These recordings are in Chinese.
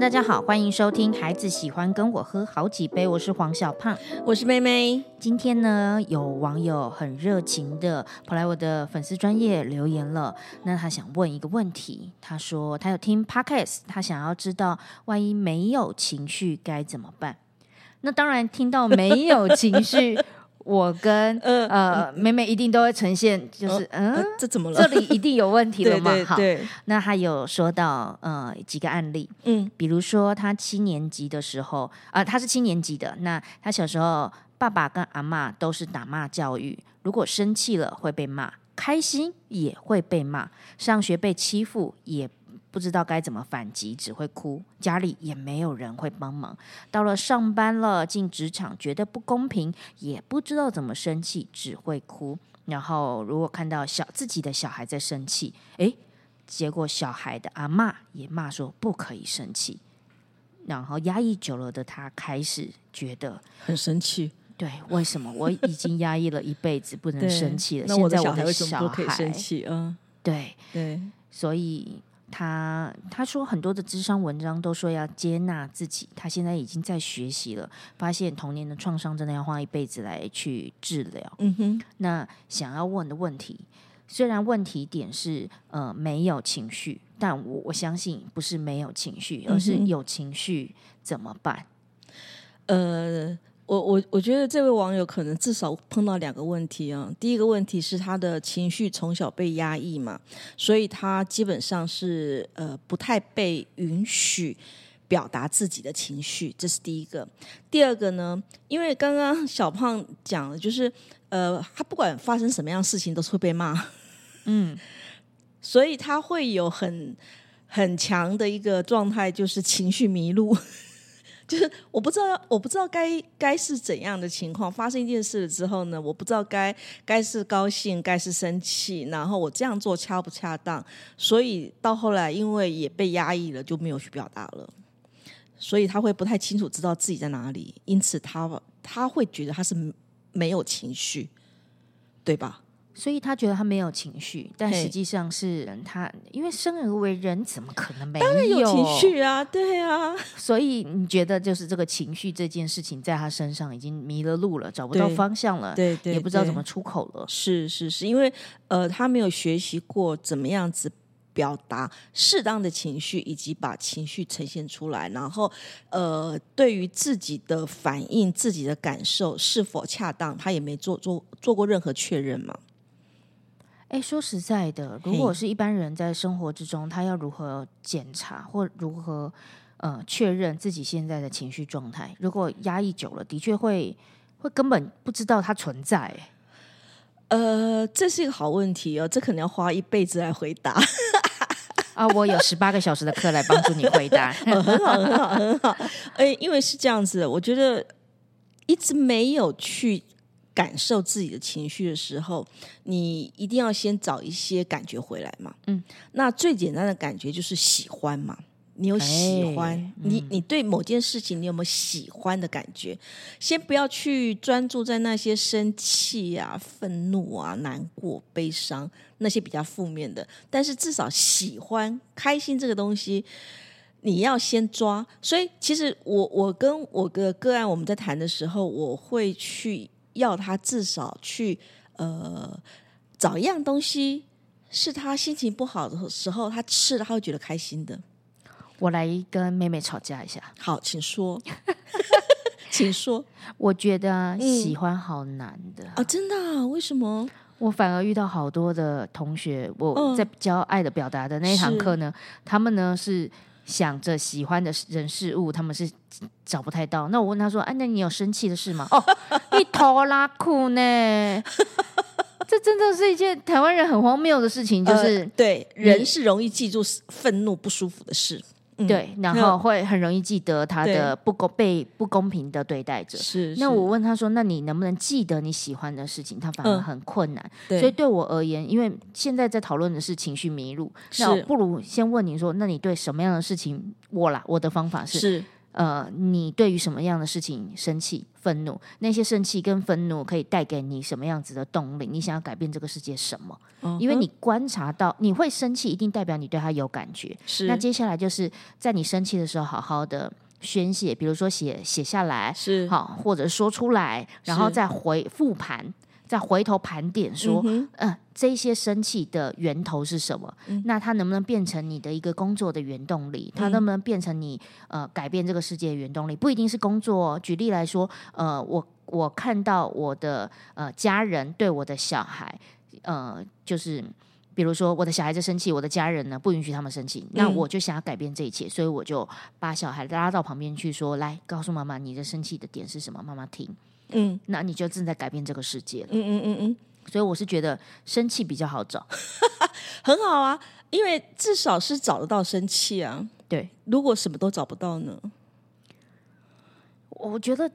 大家好，欢迎收听《孩子喜欢跟我喝好几杯》，我是黄小胖，我是妹妹。今天呢，有网友很热情的跑来我的粉丝专业留言了。那他想问一个问题，他说他有听 podcast，他想要知道万一没有情绪该怎么办。那当然，听到没有情绪。我跟呃妹妹一定都会呈现，就是嗯，这怎么了？这里一定有问题了嘛？好，那他有说到呃几个案例，嗯，比如说他七年级的时候，啊，他是七年级的，那他小时候爸爸跟阿妈都是打骂教育，如果生气了会被骂，开心也会被骂，上学被欺负也。不知道该怎么反击，只会哭。家里也没有人会帮忙。到了上班了，进职场觉得不公平，也不知道怎么生气，只会哭。然后如果看到小自己的小孩在生气，诶，结果小孩的阿妈也骂说不可以生气。然后压抑久了的他开始觉得很生气。对，为什么我已经压抑了一辈子不能生气了？现在我的小孩生气？嗯，对对，所以。他他说很多的智商文章都说要接纳自己，他现在已经在学习了，发现童年的创伤真的要花一辈子来去治疗。嗯哼，那想要问的问题，虽然问题点是呃没有情绪，但我我相信不是没有情绪，而是有情绪怎么办？呃。我我我觉得这位网友可能至少碰到两个问题啊。第一个问题是他的情绪从小被压抑嘛，所以他基本上是呃不太被允许表达自己的情绪，这是第一个。第二个呢，因为刚刚小胖讲了，就是呃他不管发生什么样事情都是会被骂，嗯，所以他会有很很强的一个状态，就是情绪迷路。就是我不知道，我不知道该该是怎样的情况发生一件事了之后呢？我不知道该该是高兴，该是生气，然后我这样做恰不恰当？所以到后来，因为也被压抑了，就没有去表达了。所以他会不太清楚知道自己在哪里，因此他他会觉得他是没有情绪，对吧？所以他觉得他没有情绪，但实际上是他，因为生而为人，怎么可能没有情绪啊？对啊，所以你觉得就是这个情绪这件事情，在他身上已经迷了路了，找不到方向了，对对，也不知道怎么出口了。是是是，因为呃，他没有学习过怎么样子表达适当的情绪，以及把情绪呈现出来，然后呃，对于自己的反应、自己的感受是否恰当，他也没做做做过任何确认嘛。哎，说实在的，如果是一般人在生活之中，他要如何检查或如何呃确认自己现在的情绪状态？如果压抑久了，的确会会根本不知道它存在。呃，这是一个好问题哦，这可能要花一辈子来回答。啊，我有十八个小时的课来帮助你回答，很好，很好，很好。哎，因为是这样子，我觉得一直没有去。感受自己的情绪的时候，你一定要先找一些感觉回来嘛。嗯，那最简单的感觉就是喜欢嘛。你有喜欢，你你对某件事情，你有没有喜欢的感觉？先不要去专注在那些生气啊、愤怒啊、难过、悲伤那些比较负面的，但是至少喜欢、开心这个东西，你要先抓。所以，其实我我跟我的个案我们在谈的时候，我会去。要他至少去呃找一样东西，是他心情不好的时候，他吃了他会觉得开心的。我来跟妹妹吵架一下，好，请说，请说。我觉得喜欢好难的啊，真的？为什么？我反而遇到好多的同学，我在教爱的表达的那一堂课呢，他们呢是。想着喜欢的人事物，他们是找不太到。那我问他说：“哎，那你有生气的事吗？” 哦，一头拉裤呢？这真的是一件台湾人很荒谬的事情，就是对人是容易记住愤怒不舒服的事。对，然后会很容易记得他的不公被不公平的对待者。是，那我问他说：“那你能不能记得你喜欢的事情？”他反而很困难。所以对我而言，因为现在在讨论的是情绪迷路，那我不如先问你说：“那你对什么样的事情？”我啦，我的方法是，呃，你对于什么样的事情生气、愤怒？那些生气跟愤怒可以带给你什么样子的动力？你想要改变这个世界什么？因为你观察到你会生气，一定代表你对他有感觉。是。那接下来就是在你生气的时候，好好的宣泄，比如说写写下来，是好，或者说出来，然后再回复盘。再回头盘点说，嗯，这些生气的源头是什么？那它能不能变成你的一个工作的原动力？它能不能变成你呃改变这个世界的原动力？不一定是工作。举例来说，呃，我我看到我的呃家人对我的小孩，呃，就是比如说我的小孩子生气，我的家人呢不允许他们生气，那我就想要改变这一切，所以我就把小孩拉到旁边去说，来告诉妈妈你的生气的点是什么，妈妈听。嗯，那你就正在改变这个世界了。嗯嗯嗯嗯，所以我是觉得生气比较好找，很好啊，因为至少是找得到生气啊。对，如果什么都找不到呢？我觉得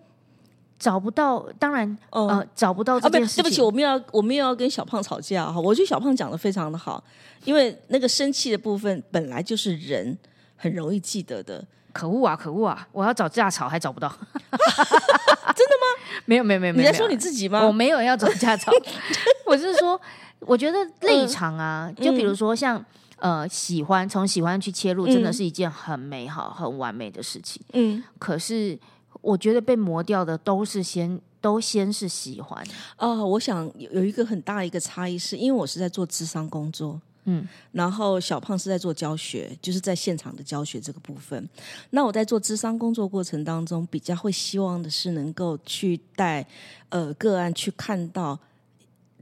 找不到，当然呃找不到这件事情。对不起，我们要我们又要跟小胖吵架哈。我觉得小胖讲的非常的好，因为那个生气的部分本来就是人很容易记得的。可恶啊！可恶啊！我要找架吵还找不到，真的吗？没有没有没有，你在说你自己吗？我没有要找家长，我是说，我觉得立场啊，就比如说像呃，喜欢从喜欢去切入，真的是一件很美好、很完美的事情。嗯，可是我觉得被磨掉的都是先都先是喜欢啊。我想有有一个很大一个差异，是因为我是在做智商工作。嗯，然后小胖是在做教学，就是在现场的教学这个部分。那我在做智商工作过程当中，比较会希望的是能够去带呃个案去看到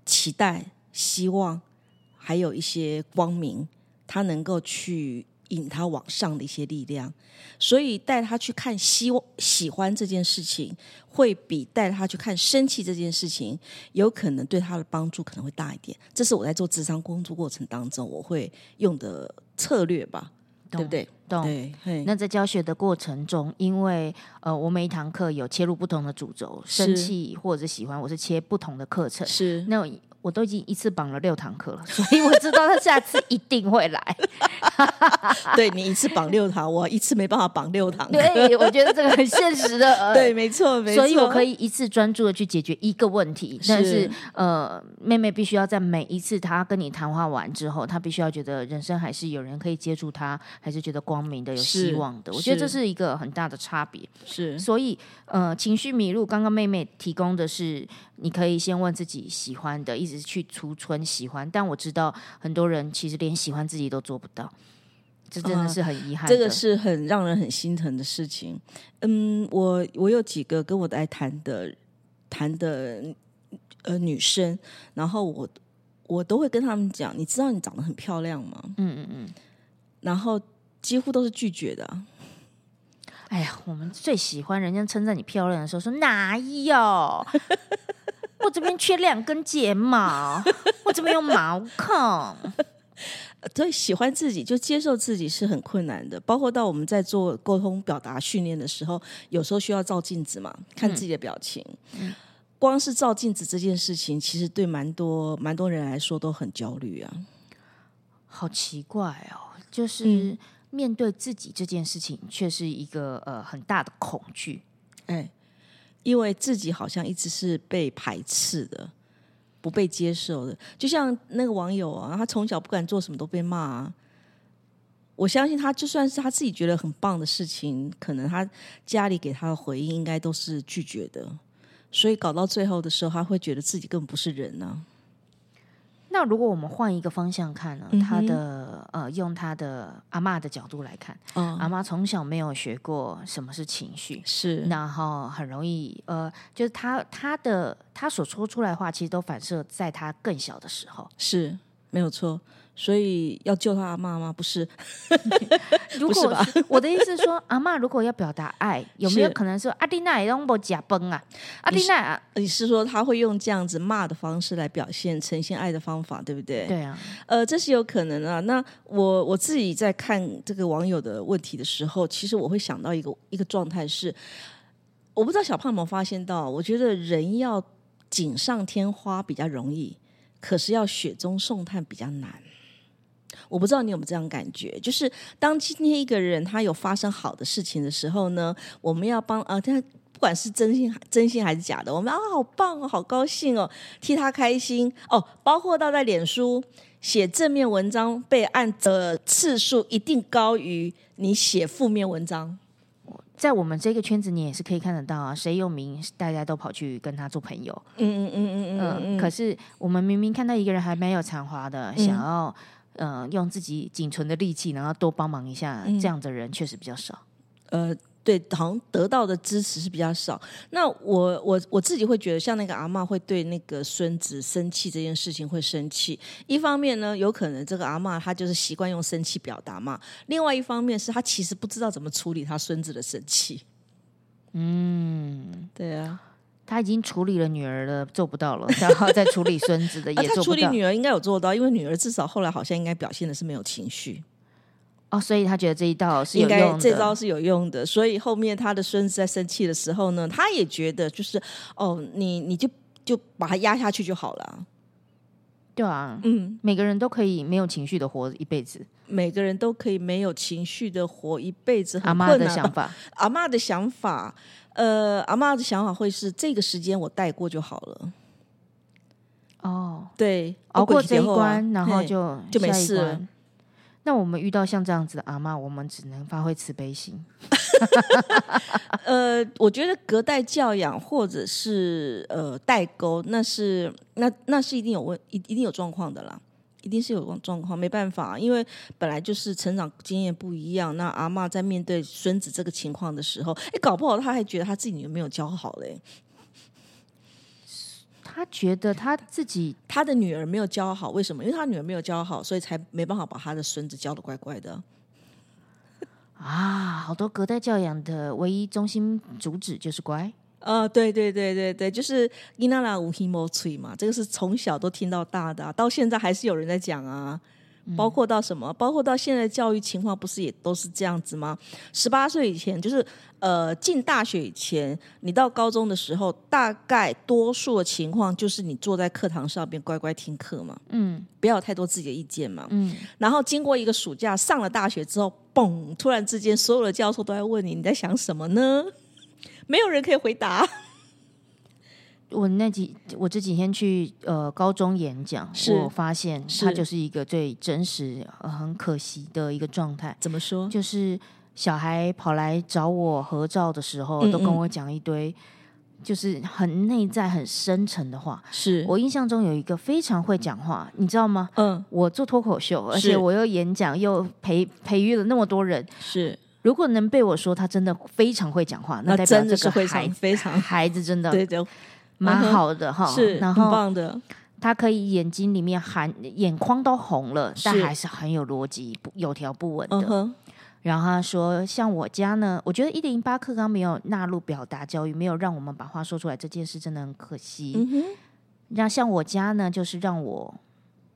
期待、希望，还有一些光明，他能够去。引他往上的一些力量，所以带他去看希望喜欢这件事情，会比带他去看生气这件事情，有可能对他的帮助可能会大一点。这是我在做智商工作过程当中我会用的策略吧，对不对？对。那在教学的过程中，因为呃，我每一堂课有切入不同的主轴，生气或者喜欢，我是切不同的课程。是那。我都已经一次绑了六堂课了，所以我知道他下次一定会来。对你一次绑六堂，我一次没办法绑六堂。对，我觉得这个很现实的。对，没错，没错。所以我可以一次专注的去解决一个问题，但是呃，妹妹必须要在每一次她跟你谈话完之后，她必须要觉得人生还是有人可以接触她，还是觉得光明的、有希望的。我觉得这是一个很大的差别。是，所以呃，情绪迷路，刚刚妹妹提供的是。你可以先问自己喜欢的，一直去储存喜欢。但我知道很多人其实连喜欢自己都做不到，这真的是很遗憾。这个是很让人很心疼的事情。嗯，我我有几个跟我来谈的谈的呃女生，然后我我都会跟他们讲，你知道你长得很漂亮吗？嗯嗯嗯，然后几乎都是拒绝的。哎呀，我们最喜欢人家称赞你漂亮的时候，说哪有？我这边缺两根睫毛，我这边有毛孔。所以喜欢自己就接受自己是很困难的，包括到我们在做沟通表达训练的时候，有时候需要照镜子嘛，看自己的表情。光是照镜子这件事情，其实对蛮多蛮多人来说都很焦虑啊。好奇怪哦，就是。面对自己这件事情，却是一个呃很大的恐惧。哎，因为自己好像一直是被排斥的，不被接受的。就像那个网友啊，他从小不管做什么都被骂啊。我相信他就算是他自己觉得很棒的事情，可能他家里给他的回应应该都是拒绝的。所以搞到最后的时候，他会觉得自己根本不是人呢。那如果我们换一个方向看呢？他的呃，用他的阿妈的角度来看，阿妈从小没有学过什么是情绪，是，然后很容易呃，就是他他的他所说出来的话，其实都反射在他更小的时候，是没有错。所以要救他阿妈吗？不是，如果我的意思是说，阿妈如果要表达爱，有没有可能说阿蒂娜也用不假崩啊？阿蒂娜，你是说他会用这样子骂的方式来表现呈现爱的方法，对不对？对啊，呃，这是有可能啊。那我我自己在看这个网友的问题的时候，其实我会想到一个一个状态是，我不知道小胖有没有发现到，我觉得人要锦上添花比较容易，可是要雪中送炭比较难。我不知道你有没有这样感觉，就是当今天一个人他有发生好的事情的时候呢，我们要帮啊他。不管是真心真心还是假的，我们啊好棒哦，好高兴哦，替他开心哦。包括到在脸书写正面文章被按的次数一定高于你写负面文章。在我们这个圈子，你也是可以看得到啊，谁有名，大家都跑去跟他做朋友。嗯嗯嗯嗯嗯嗯。可是我们明明看到一个人还蛮有才华的，想要呃用自己仅存的力气，然后多帮忙一下，这样的人确实比较少。呃。对，好像得到的支持是比较少。那我我我自己会觉得，像那个阿妈会对那个孙子生气这件事情会生气。一方面呢，有可能这个阿妈她就是习惯用生气表达嘛；另外一方面是她其实不知道怎么处理她孙子的生气。嗯，对啊，他已经处理了女儿的做不到了，然后再处理孙子的 也做不到。处理女儿应该有做到，因为女儿至少后来好像应该表现的是没有情绪。哦，所以他觉得这一道是有用的，这招是有用的。所以后面他的孙子在生气的时候呢，他也觉得就是哦，你你就就把他压下去就好了。对啊，嗯，每个人都可以没有情绪的活一辈子，每个人都可以没有情绪的活一辈子。阿妈的想法，阿妈的想法，呃，阿妈的想法会是这个时间我带过就好了。哦，对，熬过这一关，然后就就没事。那我们遇到像这样子的阿妈，我们只能发挥慈悲心。呃，我觉得隔代教养或者是呃代沟，那是那那是一定有问一一定有状况的啦，一定是有状况，没办法，因为本来就是成长经验不一样。那阿妈在面对孙子这个情况的时候，哎，搞不好他还觉得他自己女儿没有教好嘞。他觉得他自己他的女儿没有教好，为什么？因为他女儿没有教好，所以才没办法把他的孙子教的乖乖的。啊，好多隔代教养的唯一中心主旨就是乖。啊，对对对对对，就是伊娜拉无希莫吹嘛，这个是从小都听到大的，到现在还是有人在讲啊。包括到什么？包括到现在教育情况，不是也都是这样子吗？十八岁以前，就是呃进大学以前，你到高中的时候，大概多数的情况就是你坐在课堂上边乖乖听课嘛，嗯，不要有太多自己的意见嘛，嗯。然后经过一个暑假，上了大学之后，嘣，突然之间，所有的教授都在问你你在想什么呢？没有人可以回答。我那几我这几天去呃高中演讲，我发现它就是一个最真实、很可惜的一个状态。怎么说？就是小孩跑来找我合照的时候，都跟我讲一堆就是很内在、很深沉的话。是我印象中有一个非常会讲话，你知道吗？嗯，我做脱口秀，而且我又演讲，又培培育了那么多人。是，如果能被我说他真的非常会讲话，那代表这个孩非常 孩子真的对对。蛮好的哈，是，很棒的。他可以眼睛里面含眼眶都红了，但还是很有逻辑，有条不紊的。然后他说：“像我家呢，我觉得一零八课纲没有纳入表达教育，没有让我们把话说出来，这件事真的很可惜。那像我家呢，就是让我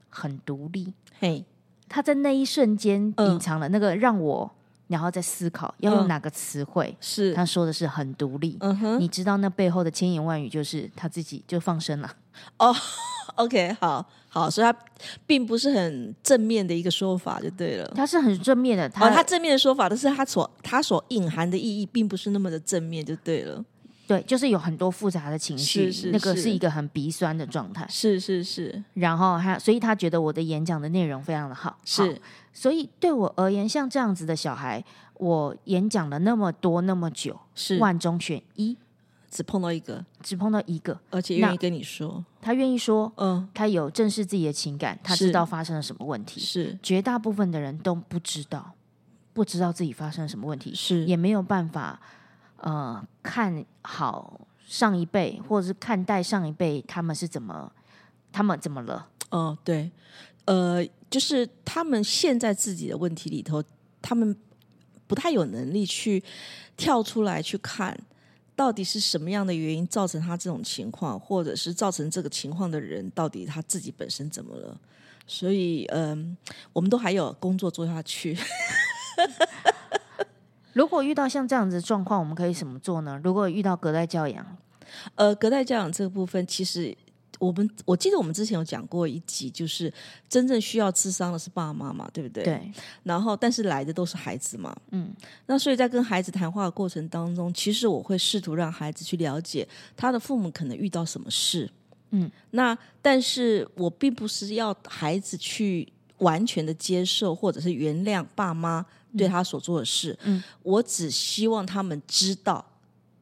很独立。嘿，他在那一瞬间隐藏了那个让我。”然后再思考要用哪个词汇，是他说的是很独立。嗯哼，你知道那背后的千言万语就是他自己就放生了。哦，OK，好好，所以他并不是很正面的一个说法就对了。他是很正面的，他他正面的说法，但是他所他所隐含的意义并不是那么的正面就对了。对，就是有很多复杂的情绪，那个是。一个很鼻酸的状态。是是是，然后他，所以他觉得我的演讲的内容非常的好。是，所以对我而言，像这样子的小孩，我演讲了那么多那么久，是。万中选一，只碰到一个，只碰到一个，而且。愿意跟你说，他愿意说，嗯，他有正视自己的情感，他知道发生了什么问题。是，绝大部分的人都不知道，不知道自己发生了什么问题，是，也没有办法。呃，看好上一辈，或者是看待上一辈，他们是怎么，他们怎么了？哦，对，呃，就是他们现在自己的问题里头，他们不太有能力去跳出来去看，到底是什么样的原因造成他这种情况，或者是造成这个情况的人，到底他自己本身怎么了？所以，嗯，我们都还有工作做下去。如果遇到像这样子的状况，我们可以怎么做呢？如果遇到隔代教养，呃，隔代教养这个部分，其实我们我记得我们之前有讲过一集，就是真正需要智商的是爸爸妈妈，对不对？对。然后，但是来的都是孩子嘛。嗯。那所以在跟孩子谈话的过程当中，其实我会试图让孩子去了解他的父母可能遇到什么事。嗯。那但是我并不是要孩子去完全的接受或者是原谅爸妈对他所做的事。嗯。我只希望他们知道。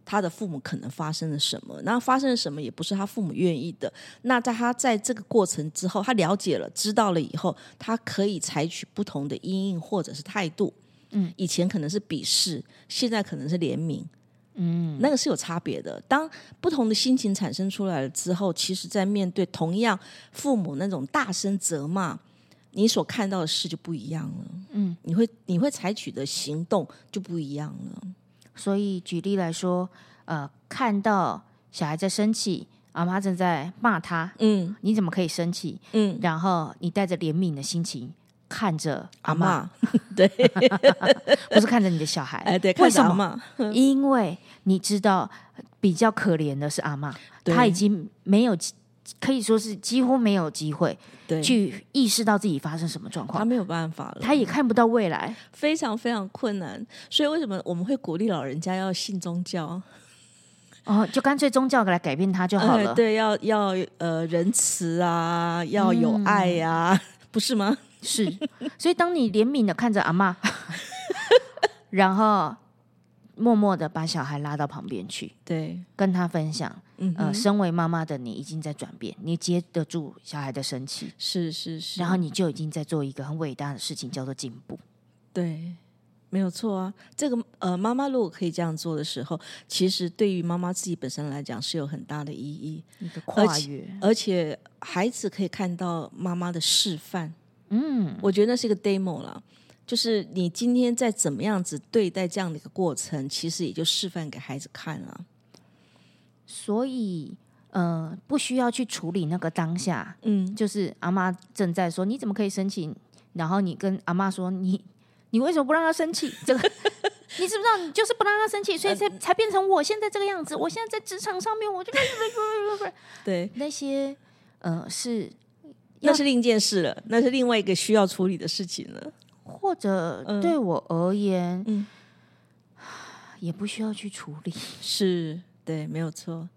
他的父母可能发生了什么？那发生了什么也不是他父母愿意的。那在他在这个过程之后，他了解了、知道了以后，他可以采取不同的阴影或者是态度。嗯，以前可能是鄙视，现在可能是怜悯。嗯，那个是有差别的。当不同的心情产生出来了之后，其实，在面对同样父母那种大声责骂，你所看到的事就不一样了。嗯，你会你会采取的行动就不一样了。所以举例来说，呃，看到小孩在生气，阿妈正在骂他，嗯，你怎么可以生气？嗯，然后你带着怜悯的心情看着阿妈，对，不是看着你的小孩，哎，对，为什么？因为你知道比较可怜的是阿妈，他已经没有。可以说是几乎没有机会去意识到自己发生什么状况，他没有办法了，他也看不到未来，非常非常困难。所以为什么我们会鼓励老人家要信宗教？哦，就干脆宗教来改变他就好了。对，要要呃仁慈啊，要有爱呀，不是吗？是。所以当你怜悯的看着阿妈，然后。默默的把小孩拉到旁边去，对，跟他分享，呃，身为妈妈的你已经在转变，你接得住小孩的生气，是是是，然后你就已经在做一个很伟大的事情，叫做进步。对，没有错啊。这个呃，妈妈如果可以这样做的时候，其实对于妈妈自己本身来讲是有很大的意义，你的跨越，而且孩子可以看到妈妈的示范。嗯，我觉得那是一个 demo 了。就是你今天在怎么样子对待这样的一个过程，其实也就示范给孩子看了。所以，呃，不需要去处理那个当下。嗯，就是阿妈正在说你怎么可以生气，然后你跟阿妈说你你为什么不让他生气？这个 你知不知道？你就是不让他生气，所以才才变成我现在这个样子。我现在在职场上面，我就 对那些呃是那是另一件事了，那是另外一个需要处理的事情了。或者对我而言，嗯，也不需要去处理，是对，没有错，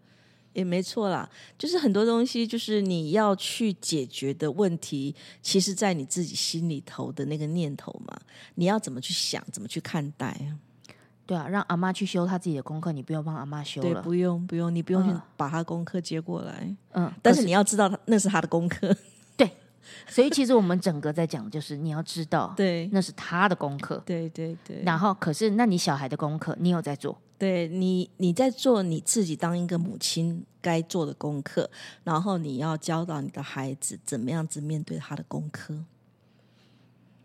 也没错啦。就是很多东西，就是你要去解决的问题，其实，在你自己心里头的那个念头嘛，你要怎么去想，怎么去看待啊？对啊，让阿妈去修她自己的功课，你不用帮阿妈修了，不用，不用，你不用去把她功课接过来，嗯，但是你要知道，那是她的功课。对所以，其实我们整个在讲，就是你要知道，对，那是他的功课，对对对。然后，可是，那你小孩的功课，你有在做？对你，你在做你自己当一个母亲该做的功课，然后你要教导你的孩子怎么样子面对他的功课。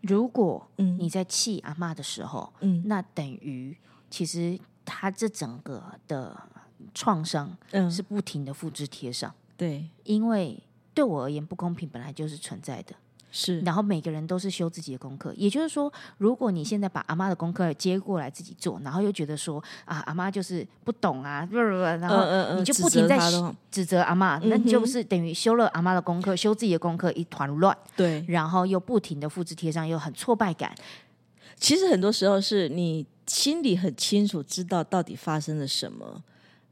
如果你在气阿妈的时候，嗯，那等于其实他这整个的创伤，嗯，是不停的复制贴上，对，因为。对我而言，不公平本来就是存在的，是。然后每个人都是修自己的功课，也就是说，如果你现在把阿妈的功课接过来自己做，然后又觉得说啊，阿妈就是不懂啊，不不不，然后你就不停在指责阿妈，那就是等于修了阿妈的功课，修自己的功课一团乱。对，然后又不停的复制贴上，又很挫败感。其实很多时候是你心里很清楚，知道到底发生了什么，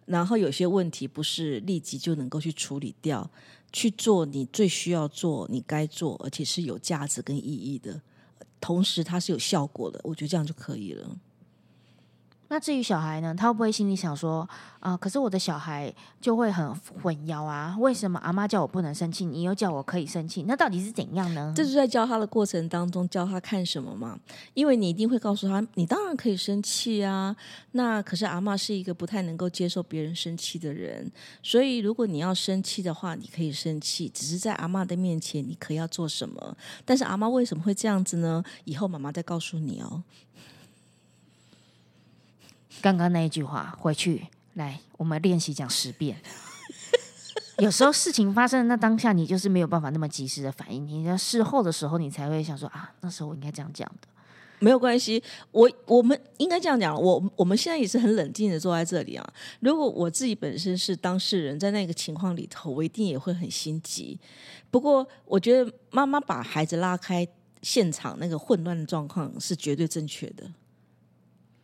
然后有些问题不是立即就能够去处理掉。去做你最需要做、你该做，而且是有价值跟意义的，同时它是有效果的，我觉得这样就可以了。那至于小孩呢，他会不会心里想说啊？可是我的小孩就会很混淆啊？为什么阿妈叫我不能生气，你又叫我可以生气？那到底是怎样呢？这是在教他的过程当中教他看什么嘛？因为你一定会告诉他，你当然可以生气啊。那可是阿妈是一个不太能够接受别人生气的人，所以如果你要生气的话，你可以生气，只是在阿妈的面前你可要做什么？但是阿妈为什么会这样子呢？以后妈妈再告诉你哦。刚刚那一句话，回去来，我们练习讲十遍。有时候事情发生那当下，你就是没有办法那么及时的反应。你在事后的时候，你才会想说啊，那时候我应该这样讲的。没有关系，我我们应该这样讲，我我们现在也是很冷静的坐在这里啊。如果我自己本身是当事人，在那个情况里头，我一定也会很心急。不过，我觉得妈妈把孩子拉开现场那个混乱的状况是绝对正确的，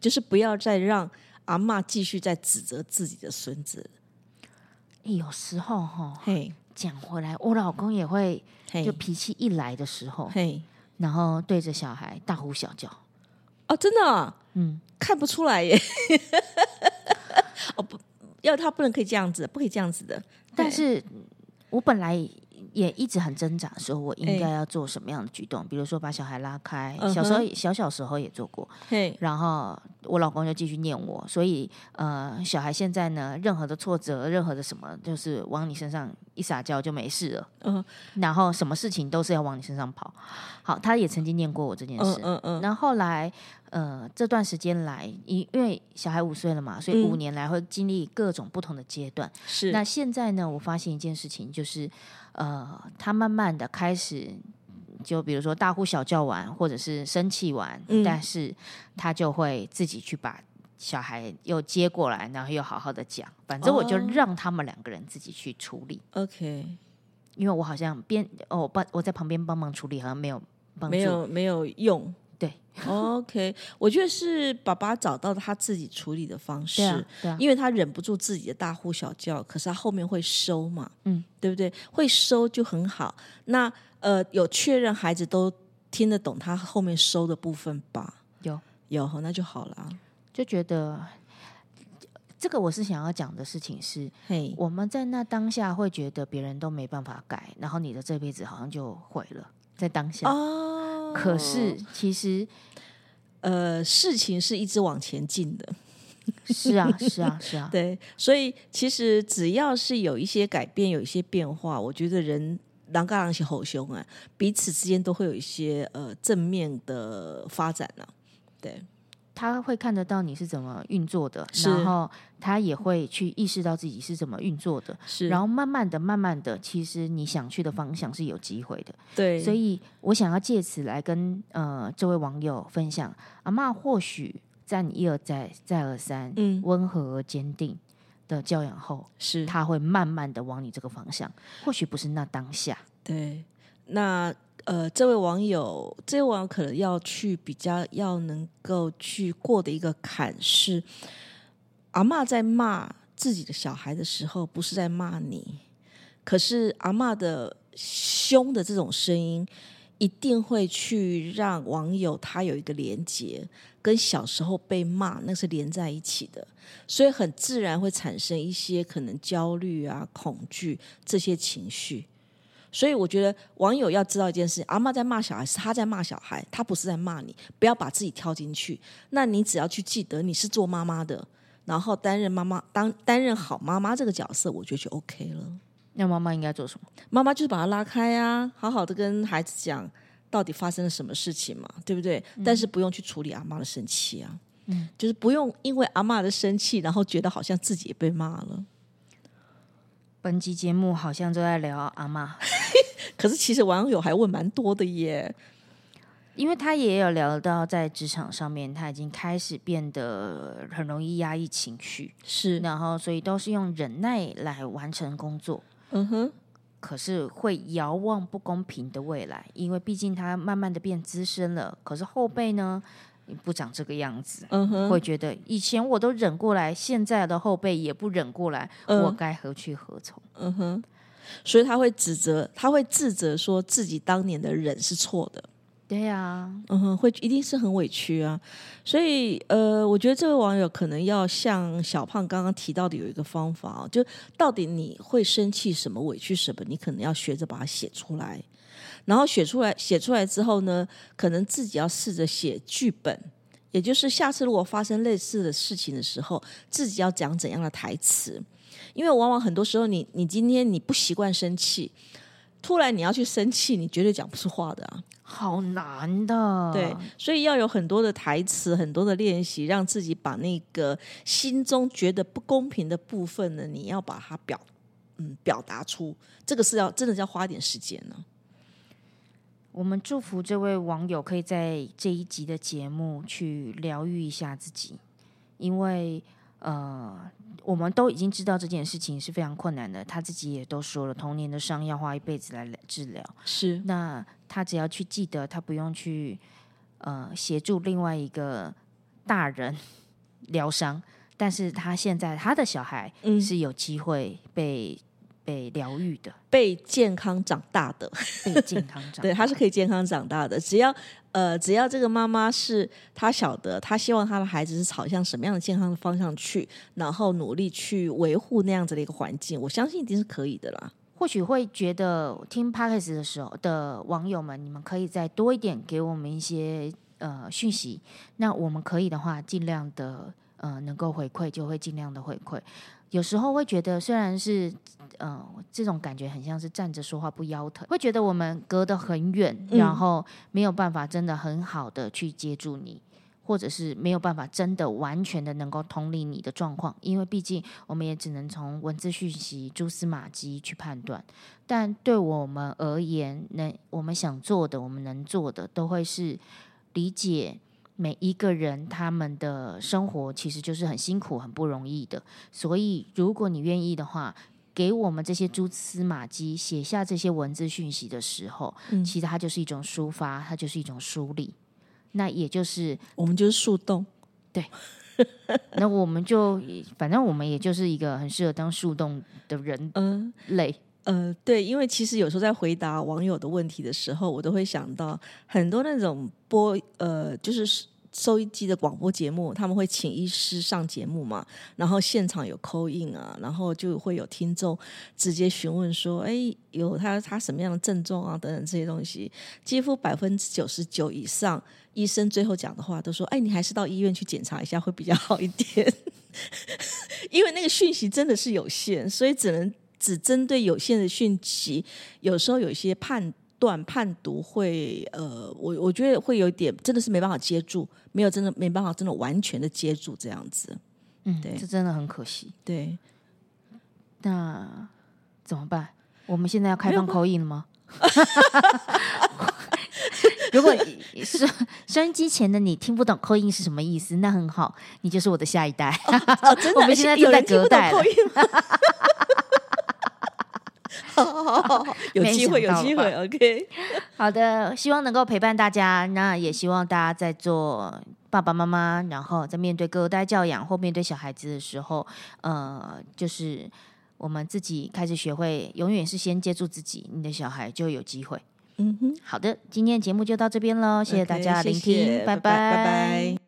就是不要再让阿妈继续在指责自己的孙子。有时候哈，嘿，讲回来，我老公也会，就脾气一来的时候，嘿。然后对着小孩大呼小叫，哦，真的，嗯，看不出来耶。哦不，要他不能可以这样子，不可以这样子的。但是我本来。也一直很挣扎，说我应该要做什么样的举动，比如说把小孩拉开。小时候小小时候也做过，然后我老公就继续念我，所以呃，小孩现在呢，任何的挫折，任何的什么，就是往你身上一撒娇就没事了。嗯，然后什么事情都是要往你身上跑。好，他也曾经念过我这件事。嗯嗯。然后后来呃，这段时间来，因因为小孩五岁了嘛，所以五年来会经历各种不同的阶段。是。那现在呢，我发现一件事情就是。呃，他慢慢的开始，就比如说大呼小叫完，或者是生气完，但是他就会自己去把小孩又接过来，然后又好好的讲。反正我就让他们两个人自己去处理。OK，因为我好像边哦帮我在旁边帮忙处理，好像没有帮没有没有用。对，OK，我觉得是爸爸找到他自己处理的方式，对，因为他忍不住自己的大呼小叫，可是他后面会收嘛，嗯，对不对？会收就很好。那呃，有确认孩子都听得懂他后面收的部分吧？有有，那就好了。就觉得这个我是想要讲的事情是，嘿，我们在那当下会觉得别人都没办法改，然后你的这辈子好像就毁了，在当下哦。可是，其实，呃，事情是一直往前进的。是啊，是啊，是啊。对，所以其实只要是有一些改变，有一些变化，我觉得人狼嘎狼是吼凶啊，彼此之间都会有一些呃正面的发展呢。对。他会看得到你是怎么运作的，然后他也会去意识到自己是怎么运作的，是，然后慢慢的、慢慢的，其实你想去的方向是有机会的，对。所以我想要借此来跟呃这位网友分享，阿妈或许在你一而再、再而三、嗯。温和而坚定的教养后，是。他会慢慢的往你这个方向，或许不是那当下，对，那。呃，这位网友，这位网友可能要去比较要能够去过的一个坎是，阿妈在骂自己的小孩的时候，不是在骂你，可是阿妈的凶的这种声音，一定会去让网友他有一个连接，跟小时候被骂那是连在一起的，所以很自然会产生一些可能焦虑啊、恐惧这些情绪。所以我觉得网友要知道一件事：阿妈在骂小孩，是她在骂小孩，她不是在骂你。不要把自己跳进去。那你只要去记得你是做妈妈的，然后担任妈妈，当担任好妈妈这个角色，我觉得就 OK 了。那妈妈应该做什么？妈妈就是把他拉开啊，好好的跟孩子讲到底发生了什么事情嘛，对不对？但是不用去处理阿妈的生气啊，嗯，就是不用因为阿妈的生气，然后觉得好像自己也被骂了。本集节目好像都在聊阿妈，可是其实网友还问蛮多的耶，因为他也有聊到在职场上面，他已经开始变得很容易压抑情绪，是，然后所以都是用忍耐来完成工作，嗯哼，可是会遥望不公平的未来，因为毕竟他慢慢的变资深了，可是后辈呢？不长这个样子，会觉得以前我都忍过来，现在的后辈也不忍过来，我该何去何从？嗯哼，所以他会指责，他会自责，说自己当年的忍是错的。对呀，嗯哼，会一定是很委屈啊。所以，呃，我觉得这位网友可能要像小胖刚刚提到的，有一个方法，就到底你会生气什么，委屈什么，你可能要学着把它写出来。然后写出来，写出来之后呢，可能自己要试着写剧本，也就是下次如果发生类似的事情的时候，自己要讲怎样的台词。因为往往很多时候，你你今天你不习惯生气，突然你要去生气，你绝对讲不出话的啊，好难的。对，所以要有很多的台词，很多的练习，让自己把那个心中觉得不公平的部分呢，你要把它表嗯表达出，这个是要真的要花点时间呢。我们祝福这位网友可以在这一集的节目去疗愈一下自己，因为呃，我们都已经知道这件事情是非常困难的。他自己也都说了，童年的伤要花一辈子来治疗。是，那他只要去记得，他不用去呃协助另外一个大人疗伤，但是他现在他的小孩是有机会被。被疗愈的，被健康长大的，被健康长，对，他是可以健康长大的。只要呃，只要这个妈妈是她晓得，她希望她的孩子是朝向什么样的健康的方向去，然后努力去维护那样子的一个环境，我相信一定是可以的啦。或许会觉得听 p o d c a s 的时候的网友们，你们可以再多一点给我们一些呃讯息，那我们可以的话，尽量的呃能够回馈，就会尽量的回馈。有时候会觉得，虽然是，嗯，这种感觉很像是站着说话不腰疼，会觉得我们隔得很远，然后没有办法真的很好的去接住你，或者是没有办法真的完全的能够同理你的状况，因为毕竟我们也只能从文字讯息、蛛丝马迹去判断。但对我们而言，能我们想做的，我们能做的，都会是理解。每一个人他们的生活其实就是很辛苦、很不容易的，所以如果你愿意的话，给我们这些蛛丝马迹写下这些文字讯息的时候，其实它就是一种抒发，它就是一种梳理。那也就是我们就是树洞，对。那我们就反正我们也就是一个很适合当树洞的人，嗯，类。呃，对，因为其实有时候在回答网友的问题的时候，我都会想到很多那种播呃，就是收音机的广播节目，他们会请医师上节目嘛，然后现场有扣印啊，然后就会有听众直接询问说，哎，有他他什么样的症状啊，等等这些东西，几乎百分之九十九以上，医生最后讲的话都说，哎，你还是到医院去检查一下会比较好一点，因为那个讯息真的是有限，所以只能。只针对有限的讯息，有时候有一些判断判读会，呃，我我觉得会有点真的是没办法接住，没有真的没办法真的完全的接住这样子，嗯，对，这真的很可惜。对，那怎么办？我们现在要开放口音了吗？如果是收音机前的你听不懂口音是什么意思，那很好，你就是我的下一代。真的，我们现在正在隔代了。有机会，有机会，OK。好的，希望能够陪伴大家。那也希望大家在做爸爸妈妈，然后在面对隔代教养或面对小孩子的时候，呃，就是我们自己开始学会，永远是先接住自己，你的小孩就有机会。嗯哼，好的，今天的节目就到这边喽，谢谢大家聆听，拜拜，拜拜。